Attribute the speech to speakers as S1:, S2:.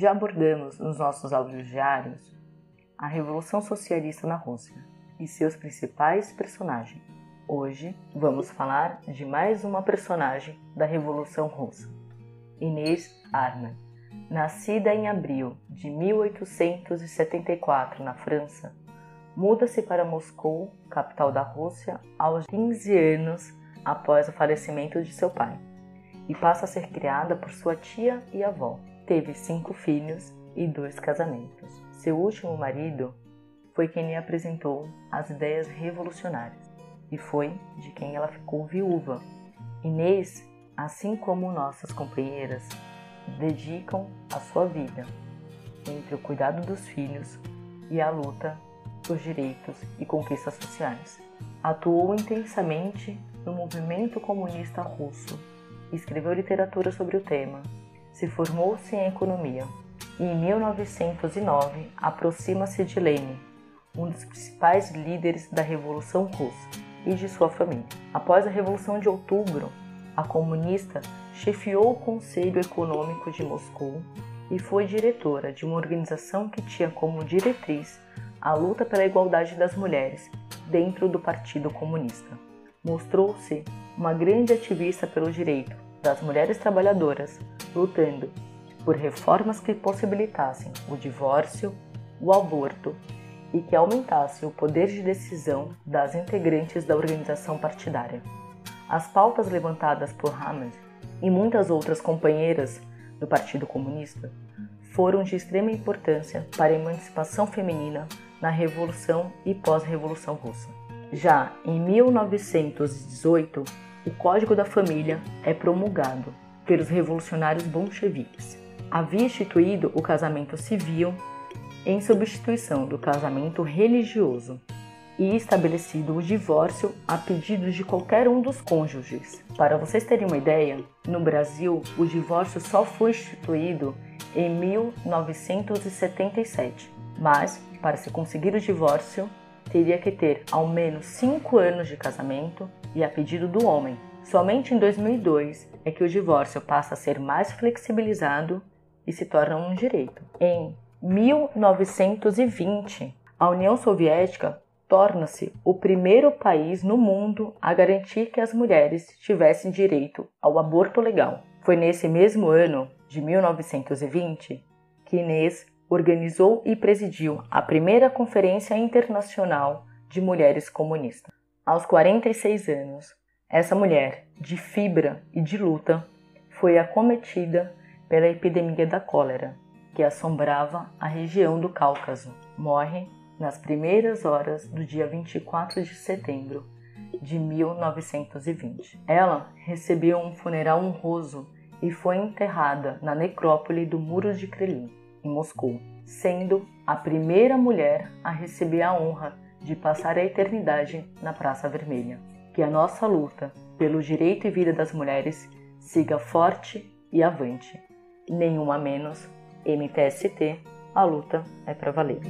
S1: Já abordamos nos nossos áudios diários a Revolução Socialista na Rússia e seus principais personagens. Hoje vamos falar de mais uma personagem da Revolução Russa, Inês Arna. Nascida em abril de 1874 na França, muda-se para Moscou, capital da Rússia, aos 15 anos após o falecimento de seu pai e passa a ser criada por sua tia e avó. Teve cinco filhos e dois casamentos. Seu último marido foi quem lhe apresentou as ideias revolucionárias e foi de quem ela ficou viúva. Inês, assim como nossas companheiras, dedicam a sua vida entre o cuidado dos filhos e a luta por direitos e conquistas sociais. Atuou intensamente no movimento comunista russo, escreveu literatura sobre o tema, se formou-se em economia e em 1909 aproxima-se de Lenin, um dos principais líderes da Revolução Russa, e de sua família. Após a Revolução de Outubro, a comunista chefiou o Conselho Econômico de Moscou e foi diretora de uma organização que tinha como diretriz a luta pela igualdade das mulheres dentro do Partido Comunista. Mostrou-se uma grande ativista pelo direito das mulheres trabalhadoras, lutando por reformas que possibilitassem o divórcio, o aborto e que aumentassem o poder de decisão das integrantes da organização partidária. As pautas levantadas por Hammond e muitas outras companheiras do Partido Comunista foram de extrema importância para a emancipação feminina na Revolução e pós-Revolução Russa. Já em 1918, o Código da Família é promulgado pelos revolucionários bolcheviques. Havia instituído o casamento civil em substituição do casamento religioso e estabelecido o divórcio a pedido de qualquer um dos cônjuges. Para vocês terem uma ideia, no Brasil o divórcio só foi instituído em 1977, mas para se conseguir o divórcio teria que ter ao menos 5 anos de casamento e a pedido do homem. Somente em 2002 é que o divórcio passa a ser mais flexibilizado e se torna um direito. Em 1920, a União Soviética torna-se o primeiro país no mundo a garantir que as mulheres tivessem direito ao aborto legal. Foi nesse mesmo ano, de 1920, que Inês organizou e presidiu a primeira Conferência Internacional de Mulheres Comunistas. Aos 46 anos, essa mulher, de fibra e de luta, foi acometida pela epidemia da cólera, que assombrava a região do Cáucaso. Morre nas primeiras horas do dia 24 de setembro de 1920. Ela recebeu um funeral honroso e foi enterrada na necrópole do Muro de Kremlin em Moscou, sendo a primeira mulher a receber a honra de passar a eternidade na Praça Vermelha. Que a nossa luta pelo direito e vida das mulheres siga forte e avante. Nenhuma menos, MTST, a luta é para valer.